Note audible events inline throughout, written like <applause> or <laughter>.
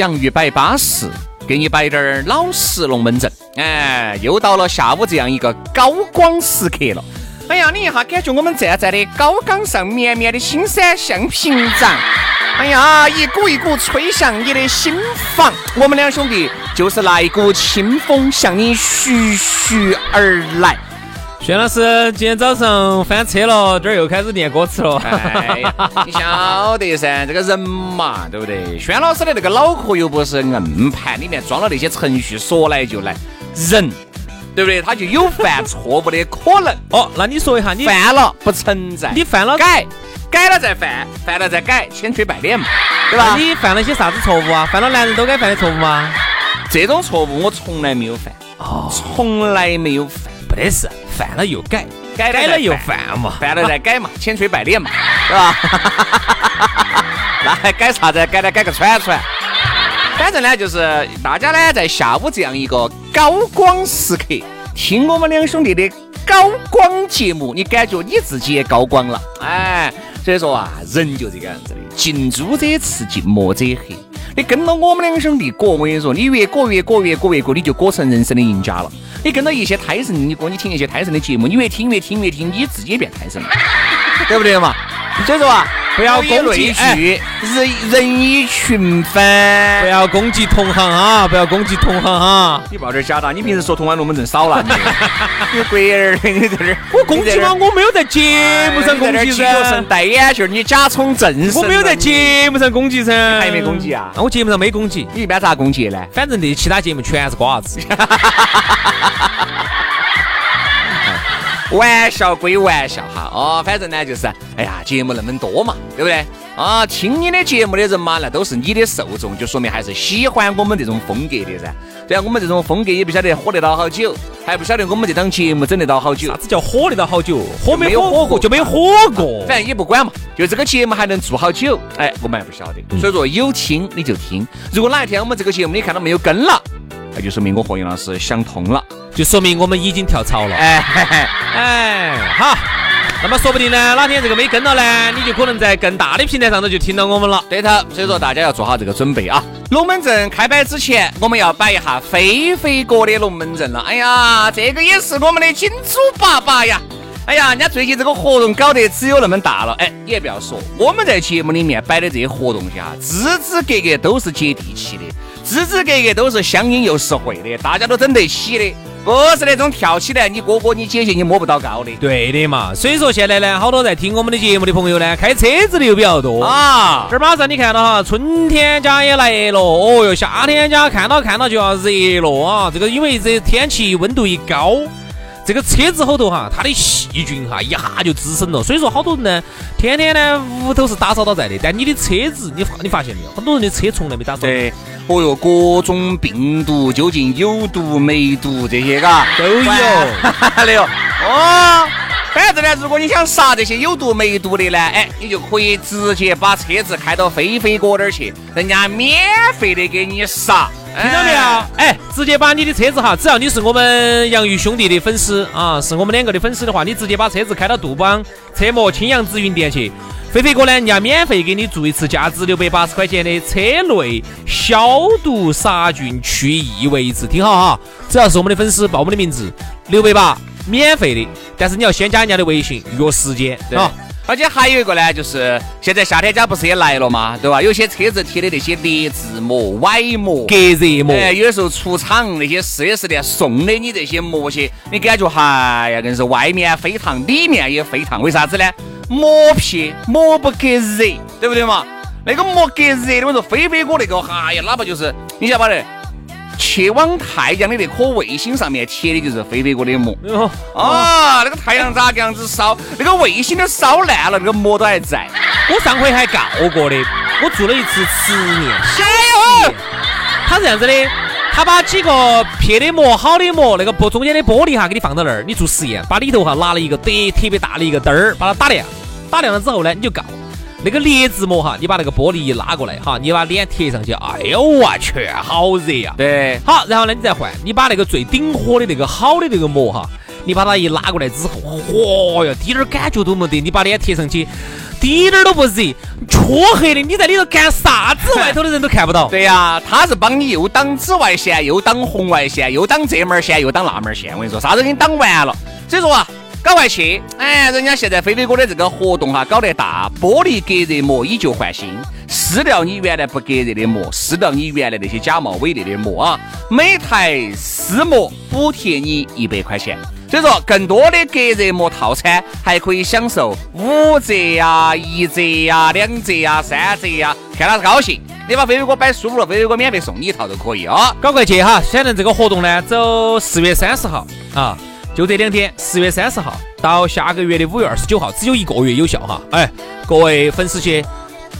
洋芋摆巴适，给你摆点儿老实龙门阵。哎，又到了下午这样一个高光时刻了。哎呀，你一下感觉我们站在的高岗上，绵绵的青山像屏障。哎呀，一股一股吹向你的心房。我们两兄弟就是那一股清风向你徐徐而来。轩老师今天早上翻车了，这儿又开始念歌词了。哎呀，你晓得噻，这个人嘛，对不对？轩老师的那个脑壳又不是硬盘，里面装了那些程序，说来就来。人，对不对？他就有犯错误的可能。哦，那你说一下，你犯了不存在，你犯了改，改了再犯，犯了再改，千锤百炼嘛，对吧？你犯了些啥子错误啊？犯了男人都该犯的错误吗？这种错误我从来没有犯，哦，从来没有犯，不得事。犯了又改，改了又犯嘛，犯了再改嘛，千锤百炼嘛，<laughs> 是吧？<laughs> 那还改啥子？改了改个串串。反正呢，就是大家呢，在下午这样一个高光时刻，听我们两兄弟的高光节目，你感觉你自己也高光了，哎。所以说啊，人就这个样子的，近朱者赤，近墨者黑。你跟到我们两兄弟过，我跟你说，你越过越过越过越过，你就过成人生的赢家了。你跟到一些胎神，你过你听一些胎神的节目，你越听越听越听，你自己也变胎神了，对不对嘛？所以说啊。不要攻击，人人以群分。不要攻击同行啊！不要攻击同行啊！你报点假的，你平时说同安龙门阵少了，你 <laughs> 你鬼儿，你在这儿，我攻击吗？我没有在节目上攻击噻。戴眼镜，你假充正我没有在节目上攻击噻。还没攻击啊？那我节目上没攻击。你一般咋攻击呢？反正这其他节目全是瓜子。<laughs> 玩笑归玩笑哈，哦，反正呢就是，哎呀，节目那么多嘛，对不对？啊，听你的节目的人嘛，那都是你的受众，就说明还是喜欢我们这种风格的噻。对啊，我们这种风格也不晓得火得到好久，还不晓得我们这档节目整得到好久。啥子叫火得到好久？火没有火过就没有火过，反正也不管嘛。就这个节目还能做好久？哎，我们还不晓得。所以说有听你就听，如果哪一天我们这个节目你看到没有跟了，那就说明我和杨老师想通了。就说明我们已经跳槽了，哎哎，好，那么说不定呢，哪天这个没跟了呢，你就可能在更大的平台上头就听到我们了。对头，所以说大家要做好这个准备啊。龙门阵开摆之前，我们要摆一下飞飞哥的龙门阵了。哎呀，这个也是我们的金主爸爸呀。哎呀，人家最近这个活动搞得只有那么大了。哎，你也不要说，我们在节目里面摆的这些活动下，支支格格都是接地气的，支支格格都是相应又实惠的，大家都整得起的。不是那种跳起来，你哥哥你姐姐你摸不到高的。对的嘛，所以说现在呢，好多在听我们的节目的朋友呢，开车子的又比较多啊。这儿马上你看到哈，春天家也来了，哦哟，夏天家看到看到就要热了啊。这个因为这天气温度一高。这个车子后头哈，它的细菌哈一下就滋生了，所以说好多人呢，天天呢屋头是打扫到在的，但你的车子，你发你发现没有，很多人的车从来没打扫。对，哦哟，各种病毒，究竟有毒没毒这些嘎都 <laughs> 有？哦，反正呢，如果你想杀这些有毒没毒的呢，哎，你就可以直接把车子开到飞飞哥那儿去，人家免费的给你杀。听到没有？哎，直接把你的车子哈，只要你是我们杨玉兄弟的粉丝啊，是我们两个的粉丝的话，你直接把车子开到杜邦车模青阳紫云店去，飞飞哥呢，人家免费给你做一次价值六百八十块钱的车内消毒杀菌去异味一次，听好哈，只要是我们的粉丝报我们的名字，六百八免费的，但是你要先加人家的微信约时间啊。而且还有一个呢，就是现在夏天家不是也来了嘛，对吧？有些车子贴的那些劣质膜、歪膜、隔热膜，哎，有的时候出厂那些四 S 店送的你这些膜些，你感觉哎呀，硬是外面飞烫，里面也飞烫，为啥子呢？膜皮膜不隔热，对不对嘛？那个膜隔热的，我说飞飞哥那个，哎呀，哪怕就是你晓得。去往太阳的那颗卫星上面贴的就是飞飞哥的膜。啊，那个太阳咋个样子烧，那个卫星都烧烂了，那个膜都还在。我上回还告过的，我做了一次实验。加油！他是这样子的，他把几个撇的膜、好的膜，那个玻中间的玻璃哈，给你放到那儿，你做实验，把里头哈拿了一个特特别大的一个灯儿，把它打亮，打亮了之后呢，你就告。那个劣质膜哈，你把那个玻璃一拉过来哈，你把脸贴上去，哎呦我去，好热呀！对，好，然后呢，你再换，你把那个最顶火的那个好的那个膜哈，你把它一拉过来之后，嚯哟，滴点儿感觉都没得，你把脸贴上去，滴点儿都不热，黢黑的，你在里头干啥子？外头的人都看不到。对呀，他是帮你又挡紫外线，又挡红外线，又挡这门线，又挡那门线。我跟你说，啥子给你挡完了？所以说啊。搞外去，哎，人家现在飞飞哥的这个活动哈搞得大，玻璃隔热膜以旧换新，撕掉你原来不隔热的膜，撕掉你原来那些假冒伪劣的膜啊，每台撕膜补贴你一百块钱。所以说，更多的隔热膜套餐还可以享受五折呀、一折呀、两折呀、三折呀，看他是高兴。你把飞飞哥摆舒服了，飞飞哥免费送你一套都可以啊。搞快去哈，反正这个活动呢，走四月三十号啊。就这两天，十月三十号到下个月的五月二十九号，只有一个月有效哈。哎，各位粉丝去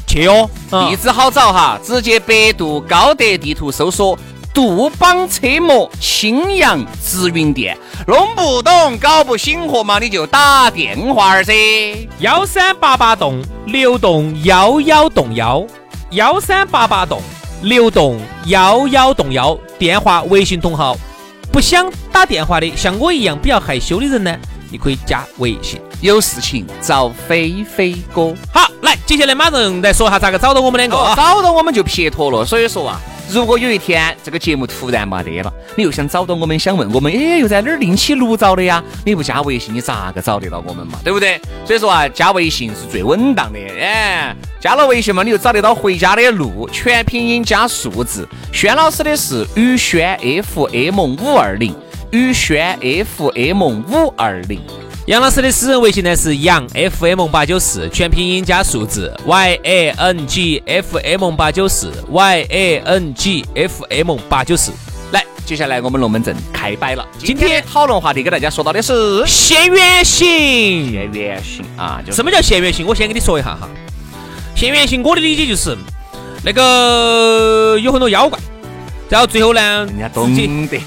去哦，地址好找哈，直接百度高德地图搜索杜邦车模青阳直营店。弄不懂、搞不醒活嘛，你就打电话儿噻。幺三八八栋六栋幺幺栋幺，幺三八八栋六栋幺幺栋幺，电话、微信同号。不想打电话的，像我一样比较害羞的人呢，你可以加微信，有事情找飞飞哥。好，来，接下来马上来说下咋个找到我们两个啊？找到我们就撇脱了。所以说啊。如果有一天这个节目突然没得了，你又想找到我们，想问我们，哎，又在哪儿另起炉灶的呀？你不加微信，你咋个找得到我们嘛？对不对？所以说啊，加微信是最稳当的。哎，加了微信嘛，你就找得到回家的路，全拼音加数字。轩老师的是宇轩 FM 五二零，宇轩 FM 五二零。杨老师的私人微信呢是杨 FM 八九四，全拼音加数字 Y A N G F M 八九四 Y A N G F M 八九四。来，接下来我们龙门阵开摆了。今天讨论话题给大家说到的是现原形。现原形啊，什么叫现原形？我先给你说一下哈。现原形，我的理解就是那个有很多妖怪。然后最后呢，人家懂得起，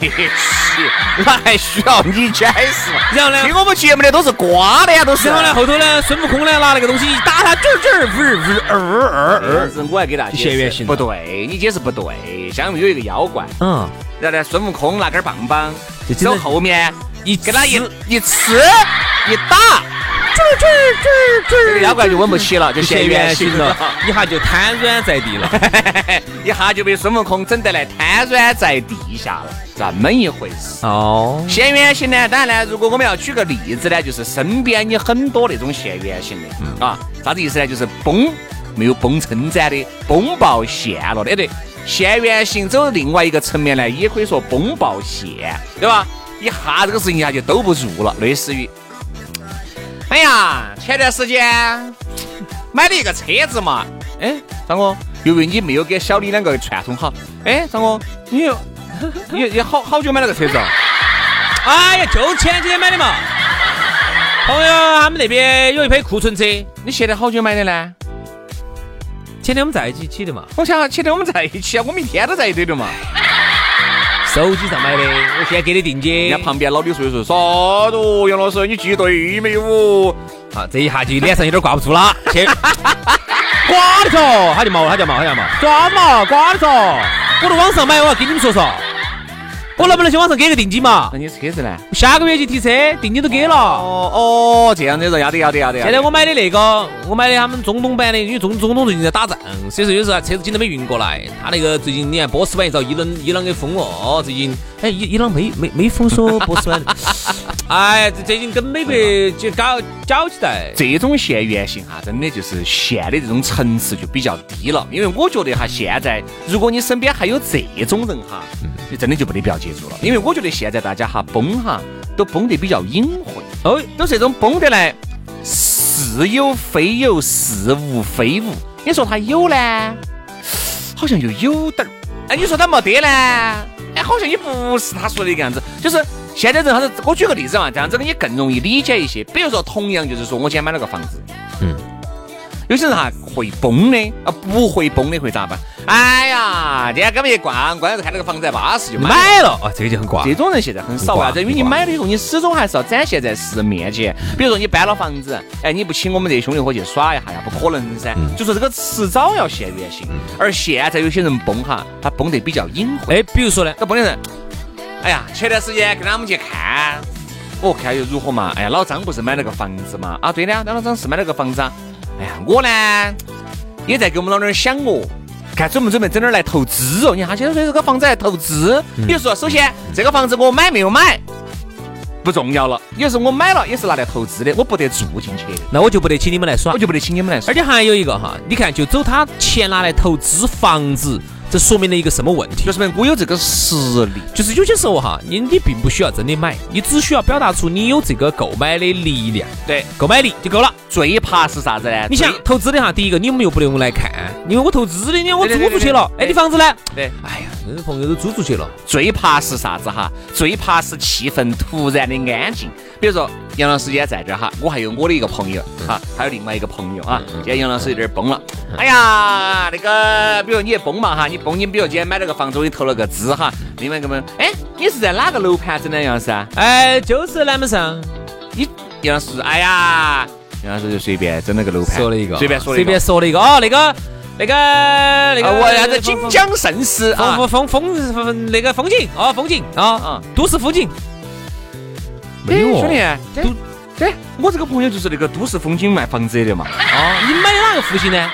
那还需要你解释？然后呢，听我们节目的都是瓜的呀，都是。然后呢，后头呢，孙悟空呢拿那个东西一打他，啾啾，呜呜二二二。是我还给大家解释，不对，你解释不对。相当于有一个妖怪，嗯，然后呢，孙悟空拿根棒棒，走后面一给他一一吃一打。这个妖怪就稳不起了，就现原形了，<laughs> 一下就瘫软在地了，<laughs> 一下就被孙悟空整得来瘫软在地下了，这么一回事哦。现原形呢，当然呢，如果我们要举个例子呢，就是身边你很多那种现原形的啊，啥子意思呢？就是崩没有崩撑展的，崩爆现了的，对。现原形走另外一个层面呢，也可以说崩爆现，对吧？一下这个事情一下就兜不住了，类似于。哎呀，前段时间买了一个车子嘛，哎，张哥，由于你没有给小李两个串通好，哎，张哥，你你你好好久买了个车子？<laughs> 哎呀，就前几天买的嘛。朋友他们那边有一批库存车，你现在好久买的呢？前天我们在一起的嘛。我想前天我们在一起啊，我们一天都在一堆的嘛。手机上买的，我现在给你定金。人家旁边老李说一说，啥子？杨老师，你记对没有？啊，这一下就脸上有点挂不住了。去，<laughs> 挂的嗦，他就毛，他就毛，他就毛。抓嘛，挂的嗦。我在网上买，我要跟你们说说。我能不能去网上给个定金嘛那？你车子呢？下个月去提车，定金都给了。哦哦，这样子人要得要得要得。现在我买的那个，我买的他们中东版的，因为中中东最近在打仗，所以说有时候车子紧都没运过来。他那个最近你看波斯版一遭伊朗伊朗给封了，哦，最近哎伊伊朗没没没封锁波斯湾，<laughs> 哎，这最近跟美国就搞搅起来。这种现原型哈，真的就是现的这种层次就比较低了。因为我觉得哈，现在如果你身边还有这种人哈，你真的就没得不要接触了。因为我觉得现在大家哈崩哈都崩得比较隐晦，哦，都是这种崩得来似有非有，似无非无。你说他有呢，好像又有点儿；哎，你说他没得呢，哎，好像也不是他说的那个样子。就是现在人啥子？我举个例子嘛，这样子你更容易理解一些。比如说，同样就是说我今天买了个房子，有些人哈会崩的，啊不会崩的会咋办？哎呀，今天根本一逛，逛着看那个房子还巴适就买了。啊，这个就很挂。这种人现在很少，啊，这？因为你买了以后，你始终还是要展现在世人面前。比如说你搬了房子，哎，你不请我们这些兄弟伙去耍一下呀？不可能噻。就说这个迟早要现原形。而现在有些人崩哈，他崩得比较隐晦。哎，比如说呢，这崩的人，哎呀，前段时间跟他们去看，我看又如何嘛？哎呀，老张不是买了个房子嘛？啊，对的，老张是买了个房子啊。哎呀，我呢也在给我们老娘想哦。看准不准备整点儿来投资哦？你看他现在说这个房子来投资，也就是说，首先这个房子我买没有买不重要了，也是我买了也是拿来投资的，我不得住进去，那我就不得请你们来耍我。就不得请你们来耍而。且还有一个哈，你看，就走他钱拿来投资房子，这说明了一个什么问题就？是说我有这个实力，就是有些时候哈，你你并不需要真的买，你只需要表达出你有这个购买的力量，对，购买力就够了。最怕是啥子呢？你想投资的哈，第一个你们又不能来看，因为我投资的，你看我租出去了，对哎，你房子呢？对，哎呀，这朋友都租出去了，最怕是啥子哈？最怕是气氛突然的安静。比如说杨老师今天在这儿哈，我还有我的一个朋友哈，还有另外一个朋友啊。今天杨老师有点崩了，哎呀，那个，比如你也崩嘛哈，你崩，你比如今天买了个房子，我给你投了个资哈，另外一个朋友，哎，你是在哪个楼盘整的杨老师啊？哎，就是南门上你杨老师，哎呀，杨老师就随便整了个楼盘，说了一个，随便说了一个，随便说了一个哦，那个那个那个，啊我啥子锦江盛世啊风，风风风风那个风景哦，风景啊啊，都市风景。哎兄弟，都对，我这个朋友就是那个都市风景卖房子的嘛。哦，你买哪个户型呢？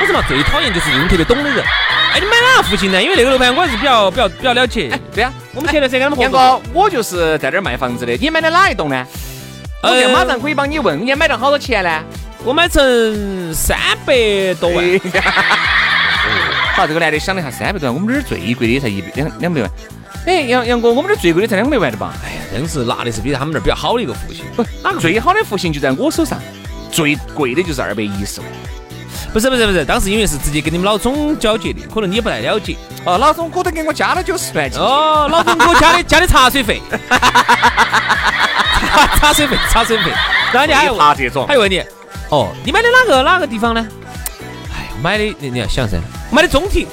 我说嘛，最讨厌就是用特别懂的人。哎，你买哪个户型呢？因为那个楼盘我还是比较比较比较了解。对呀，我们前段时间跟他们合杨作，哥，我就是在这儿卖房子的，你买的哪一栋呢？我马上可以帮你问，你买到好多钱呢？我买成三百多万。哎 <laughs> 好，这个男的想了一下，三百多万，我们这儿最贵的也才一百两两百万。哎，杨杨哥，我们这儿最贵的才两百万的吧？哎呀，真是拿的是比他们那儿比较好的一个户型。不，哪个最好的户型就在我手上，最贵的就是二百一十万。不是不是不是，当时因为是直接跟你们老总交接的，可能你也不太了解。哦，老总哥都给我加了九十万。哦，老总给我加的加的茶水费，茶茶水费茶水费。然后你还有怕这种还有问你，哦，你买的哪个哪个地方呢？哎，我买的你你要想噻，买的中庭，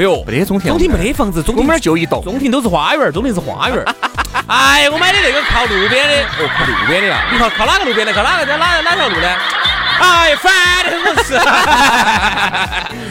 没有，没得中庭，中庭没得房子，中庭就一栋。中庭都是花园儿，中庭是花园儿。<laughs> 哎，我买的那个靠路边的，哦，靠路边的呀？你靠靠哪个路边的？靠哪个哪哪哪条路呢？哎，烦的很，我是。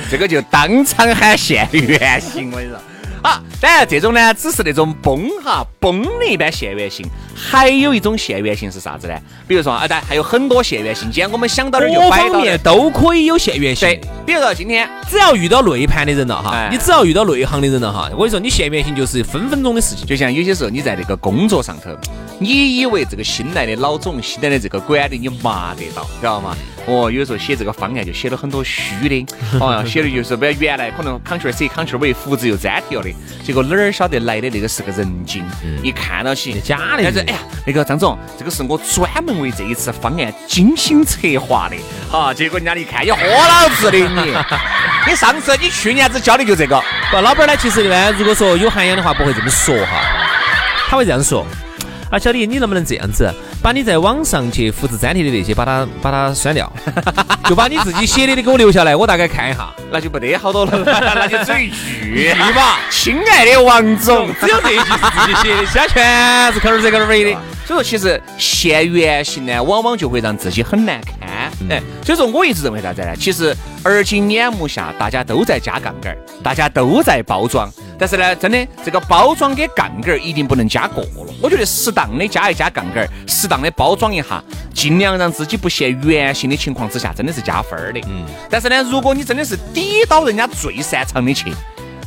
<laughs> 这个就当场喊现原形，我跟你说。啊，当然这种呢，只是那种崩哈崩的一般现原形，还有一种现原形是啥子呢？比如说啊，当然还有很多现原形，今天我们想到的就摆面都可以有现原形。对，比如说今天只要遇到内盘的人了哈哎，你只要遇到内行的人了哈，我跟你说，你现原形就是分分钟的事情。就像有些时候你在那个工作上头，你以为这个新来的老总、新来的这个管理你麻得到，知道吗？哦，有时候写这个方案就写了很多虚的，哦，<laughs> 写的就是不要原来可能 Ctrl C Ctrl V 复制又粘贴了的，结果哪儿晓得来的那个是个人精，一看到起假的但是哎呀，那个张总，这个是我专门为这一次方案精心策划的，好，结果人家一看，你豁老子的你，<laughs> 你上次你去年子教的就这个，不，老板呢，其实呢，如果说有涵养的话，不会这么说哈，他会这样说。啊，小李，你能不能这样子，把你在网上去复制粘贴的那些，把它把它删掉，<laughs> 就把你自己写的的给我留下来，我大概看一下。那就不得好多了，<laughs> 那就只有一句吧。亲爱的王总，只有这一句是自己写的，其他全是口儿这口儿尾的。<laughs> 所以说，其实现原形呢，往往就会让自己很难堪。哎，所以说我一直认为啥子呢？其实而今眼目下，大家都在加杠杆，大家都在包装，但是呢，真的这个包装跟杠杆一定不能加过了。我觉得适当的加一加杠杆，适当的包装一下，尽量让自己不现原形的情况之下，真的是加分的。嗯。但是呢，如果你真的是抵到人家最擅长的去，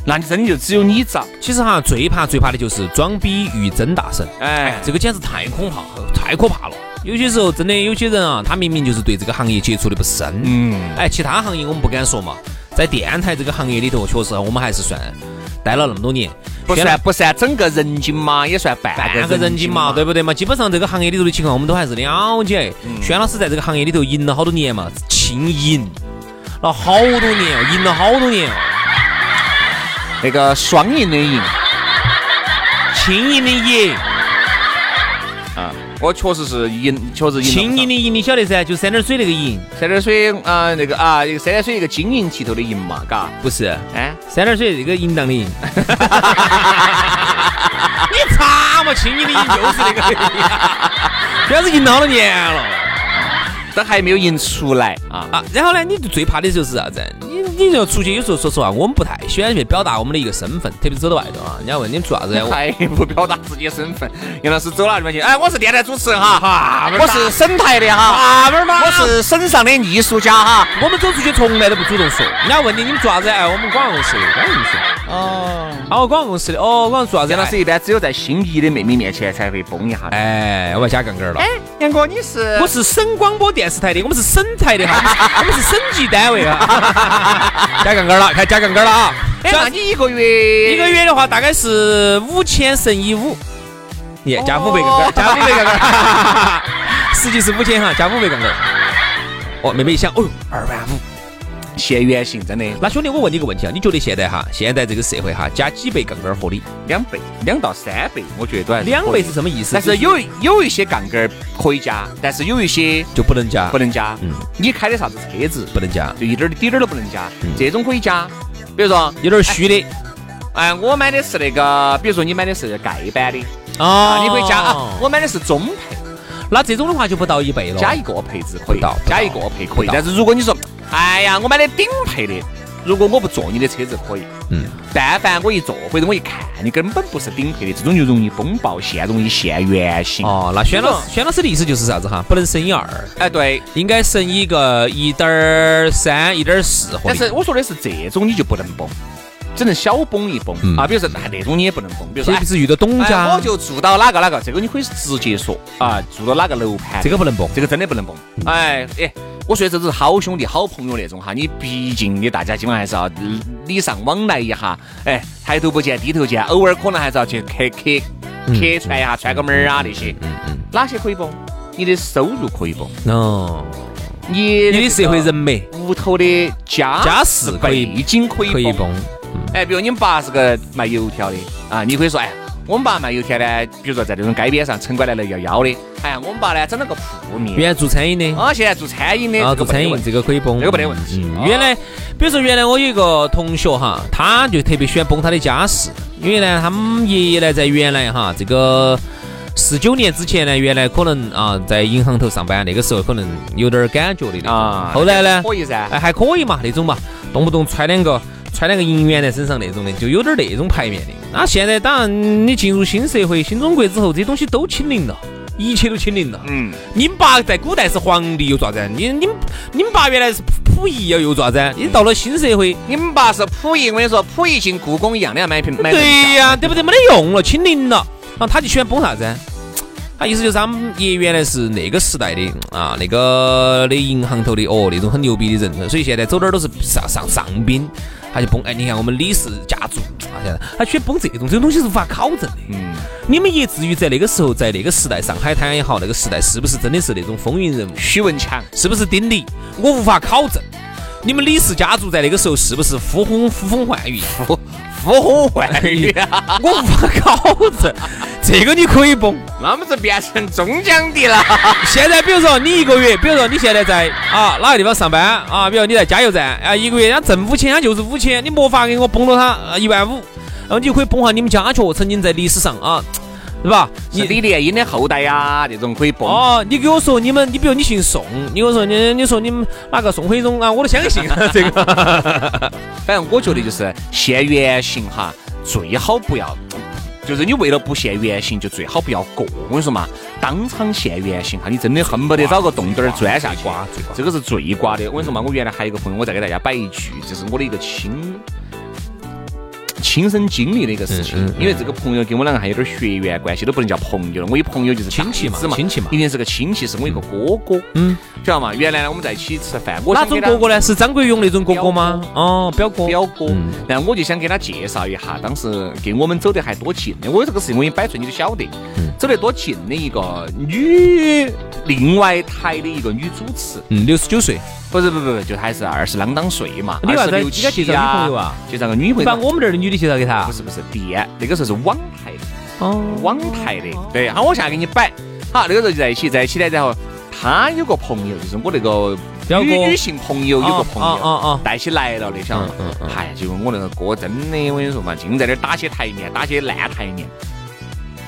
那你真的就只有你遭。其实哈，最怕最怕的就是装逼与真大神。哎，这个简直太恐怕，太可怕了。有些时候真的有些人啊，他明明就是对这个行业接触的不深。嗯。哎，其他行业我们不敢说嘛，在电台这个行业里头，确实我们还是算待了那么多年，不算不算整个人精嘛，也算半半个人精嘛，对不对嘛？基本上这个行业里头的情况，我们都还是了解。轩老师在这个行业里头赢了好多年嘛，轻赢了好多年哦，赢了好多年哦。那个双赢的赢，轻赢的赢。我确实是赢，确实赢。轻盈的银，你晓得噻？就三点水那个银，三点水啊，那个啊，一个三点水一个晶莹剔透的银嘛，嘎？不是，哎，三点水这个淫荡的淫。<laughs> 你查嘛，轻盈的银就是那个赢，主要是赢了好多年了。都还没有赢出来啊啊！然后呢，你最怕的就是啥子？你你要出去，有时候说实话，我们不太喜欢去表达我们的一个身份，特别是走到外头啊。人家问你们做啥子？<laughs> 太不表达自己的身份。杨老师走哪地方去？哎，我是电台主持人哈，我是省台的哈，我是省上的艺术家哈。我们走出去从来都不主动说。人家问你你们做啥子？哎，我们广告公司的，广告公司。哦，好，广告公司的。哦，我做啥子？杨老师一般只有在心仪的妹妹面前才会崩一下。哎，我要加杠杆了。哎，杨哥，你是？我是省广播电。电视台的，我们是省台的哈，我们是省级单位啊，<laughs> 加杠杆了，开加杠杆了啊！哎，那你一个月一个月的话，大概是五千乘以五，耶加五百杠杆，<laughs> 加五百杠杆，<laughs> 实际是五千哈，加五百杠杆。哦，妹妹一想，哦，二万五。现原形真的，那兄弟，我问你个问题啊，你觉得现在哈，现在这个社会哈，加几倍杠杆合理？两倍，两到三倍，我觉得都还是。两倍是什么意思？但是有有一些杠杆可以加，但是有一些就不能加，不能加。嗯。你开的啥子车子不能加？就一点儿滴点儿都不能加。这种可以加，比如说有点虚的。哎，我买的是那个，比如说你买的是盖板的啊，你可以加啊。我买的是中配，那这种的话就不到一倍了。加一个配置可以，到加一个配可以。但是如果你说。哎呀，我买的顶配的，如果我不坐你的车子可以，嗯，但凡我一坐或者我一看，你根本不是顶配的，这种就容易风暴线，容易现原形。哦，那轩老师，轩老师的意思就是啥子哈？不能乘以二，哎，对，应该乘一个一点三、一点四。但是我说的是这种你就不能崩，只能小崩一崩啊。比如说那那种你也不能崩，比如说是遇到董家，我就住到哪个哪个，这个你可以直接说啊，住到哪个楼盘，这个不能崩，这个真的不能崩。哎哎。我说这都是好兄弟、好朋友那种哈，你毕竟你大家今晚还是要礼尚往来一下，哎，抬头不见低头见，偶尔可能还是要去客客客串一下，串个门儿啊那些。嗯嗯。哪些可以崩？你的收入可以崩。哦。你你的社会人脉，屋头的家家世背景可以可以崩。哎，比如你们爸是个卖油条的啊，你可以说哎。我们爸卖油条呢，比如说在那种街边上，城管来了要要的。哎呀，我们爸呢整了个铺面，原来做餐饮的啊，现在做餐饮的啊，做餐饮这个可以崩，这个没得问题。原来，比如说原来我有一个同学哈，他就特别喜欢崩他的家事，因为呢，他们爷爷呢在原来哈这个四九年之前呢，原来可能啊在银行头上班，那个时候可能有点感觉的啊。后来呢，可以噻，哎还可以嘛那种嘛，动不动揣两个。穿两个银元在身上那种的，就有点那种牌面的。那现在当然，你进入新社会、新中国之后，这些东西都清零了，一切都清零了。嗯，你们爸在古代是皇帝又咋子？你、你们、你们爸原来是溥仪又又咋子？你到了新社会，你们爸是溥仪，我跟你说，溥仪进故宫一样的要买瓶买。对呀，对不对？没得用了，清零了。然后他就喜欢崩啥子？他意思就是他们爷原来是那个时代的啊，那个的银行头的哦，那种很牛逼的人，所以现在走哪儿都是上上上宾。他就崩哎！你看我们李氏家族啊，现在他喜欢崩这种，这种东西是无法考证的。嗯，你们以至于在那个时候，在那个时代，上海滩也好，那个时代是不是真的是那种风云人物？许文强是不是丁力？我无法考证。你们李氏家族在那个时候是不是呼风呼风唤雨？呼呼风唤雨啊！<laughs> 我无法考证。这个你可以崩，那么就变成中奖的了。<laughs> 现在比如说你一个月，比如说你现在在啊哪个地方上班啊，比如你在加油站啊，一个月人家挣五千，他就是五千，你没法给我崩了他一万五，然后你就可以崩下你们家雀曾经在历史上啊是吧？你李莲英的后代呀，这种可以蹦。哦，你给我说你们，你比如你姓宋，你跟我说你你说你们哪个宋徽宗啊，我都相信这个。<laughs> 反正我觉得就是现原形哈，最好不要。就是你为了不现原形，就最好不要过。我跟你说嘛，当场现原形哈，你真的恨不得找个洞洞儿钻下去。这个是最瓜的。我跟你说嘛，我原来还有一个朋友，我再给大家摆一句，这是我的一个亲。亲身经历的一个事情，因为这个朋友跟我两个还有点血缘关系，都不能叫朋友了。我有朋友就是亲戚嘛，亲戚嘛，一定是个亲戚，是我一个哥哥。嗯，晓得嘛？原来呢，我们在一起吃饭，我哪种哥哥呢？是张国荣那种哥哥吗？哦，表哥，表哥。然后我就想给他介绍一下，当时跟我们走得还多近的。我有这个事情我已经摆出，你都晓得。走得多近的一个女，另外台的一个女主持，嗯，六十九岁。不是不不不，就还是二十啷当岁嘛。你为啥应该介绍女朋友啊？介绍个女朋友。把我们这儿的女的介绍给他。不是不是，电那个时候是网台的。哦。网台的。对，好，我现在给你摆。好，那个时候就在一起，在一起呢，然后他有个朋友，就是我那个女女性朋友有个朋友，带起来了那想，嗨，结果我那个哥真的，我跟你说嘛，净在那儿打些台面，打些烂台面。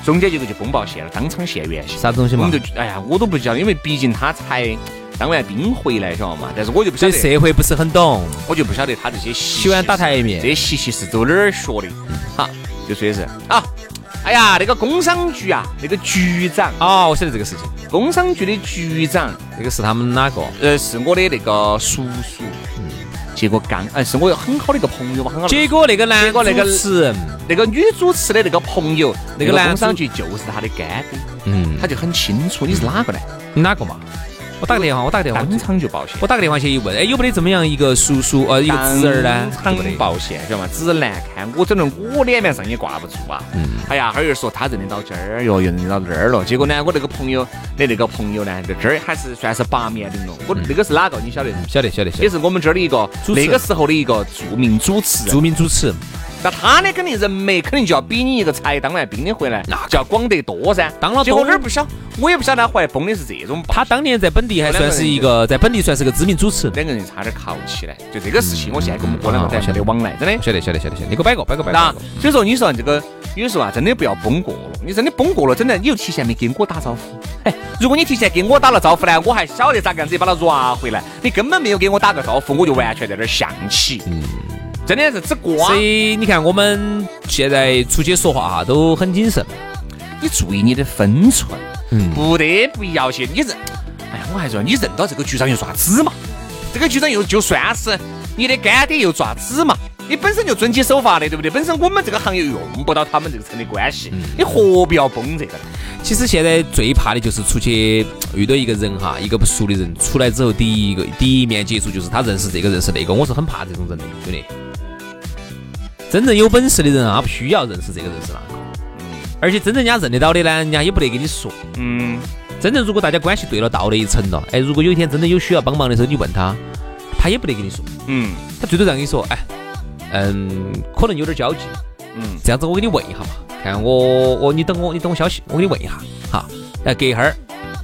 中间结果就风暴线了，当场现原形。啥东西嘛？我们就哎呀，我都不晓得，因为毕竟他才。当完兵回来，晓得嘛？但是我就不晓得社会不是很懂，我就不晓得他这些喜欢打台面，这些习气是走哪儿学的？好，就说的是啊，哎呀，那个工商局啊，那个局长哦，我晓得这个事情。工商局的局长，那个是他们哪个？呃，是我的那个叔叔。嗯。结果刚，哎，是我很好的一个朋友嘛，很好。结果那个男主持人，那个女主持的那个朋友，那个工商局就是他的干爹。嗯。他就很清楚你是哪个呢？哪个嘛？我打个电话，我打个电话，当场就报险。我打个电话去一问，哎，有没得这么样一个叔叔，呃，一个侄儿呢？当场报险，晓得吗？只难看，我整的我脸面上也挂不住啊。嗯。哎呀，他又说他认得到这儿哟，又认得到这儿了。结果呢，我那个朋友的那个朋友呢，在这儿还是算是八面玲珑。我那个是哪个？你晓得？晓得，晓得，也是我们这儿的一个那个时候的一个著名主持人。著名主持人。那他呢？肯定人脉肯定就要比你一个才当完兵的回来，那就要广得多噻。当了，结果哪儿不晓，我也不晓得他后来崩的是这种。他当年在本地还算是一个，在本地算是个知名主持。两个人差点靠起来，就这个事情，我现在跟我们哥两个才晓得往来，真的。晓得，晓得，晓得，晓得。你给我摆个，摆个，摆个。所以说，你说这个有时候啊，真的不要崩过了。你真的崩过了，真的，你又提前没跟我打招呼。哎，如果你提前给我打了招呼呢，我还晓得咋个样子把他抓回来。你根本没有给我打个招呼，我就完全在那儿象棋。嗯。真的是只瓜，所以你看我们现在出去说话哈都很谨慎，你注意你的分寸，嗯，不得不要去你认，哎呀，我还说你认到这个局长又爪子嘛，这个局长又就算是你的干爹又爪子嘛，你本身就遵纪守法的，对不对？本身我们这个行业用不到他们这个层的关系，你何必要崩这个？其实现在最怕的就是出去遇到一个人哈，一个不熟的人出来之后，第一个第一面接触就是他认识这个认识那个，我是很怕这种人的，兄弟。真正有本事的人啊，不需要认识这个认识那个，嗯，而且真正人家认得到的呢，人家也不得跟你说，嗯，真正如果大家关系对了，到了一层了，哎，如果有一天真的有需要帮忙的时候，你问他，他也不得跟你说，嗯，他最多这样跟你说，哎，嗯，可能有点交际，嗯，这样子我给你问一下嘛，看我我你等我你等我消息，我给你问一下，哈，来隔一会儿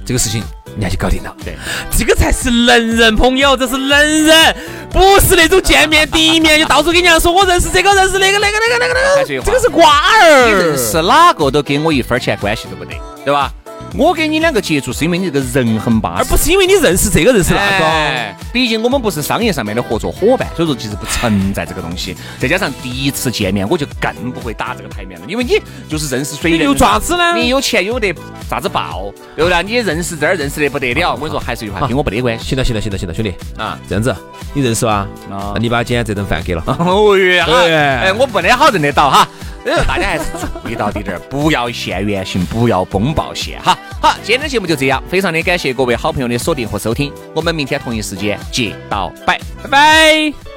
这个事情。人家就搞定了，对，这个才是能人朋友，这是能人，不是那种见面第一面就到处跟人家说我认识这个认识那个那个那个那个那个，这个是瓜儿，你认识哪个都跟我一分钱关系都不得，对吧？我跟你两个接触是因为你这个人很巴适，而不是因为你认识这个认识那个。毕竟我们不是商业上面的合作伙伴，所以说其实不存在这个东西。再加上第一次见面，我就更不会打这个台面了，因为你就是认识谁你。有爪子呢？你有钱有得啥子报，对不对？你认识这儿认识的不得了。我跟你说，还是一句话，跟我不得关系。行了行了行了行了，兄弟啊，这样子，你认识吧？那你把今天这顿饭给了。哦呀，哎，我不得好认得到哈。<laughs> 大家还是注意到点儿，不要现原形，不要崩爆线哈。好，今天的节目就这样，非常的感谢各位好朋友的锁定和收听，我们明天同一时间见到，拜拜拜。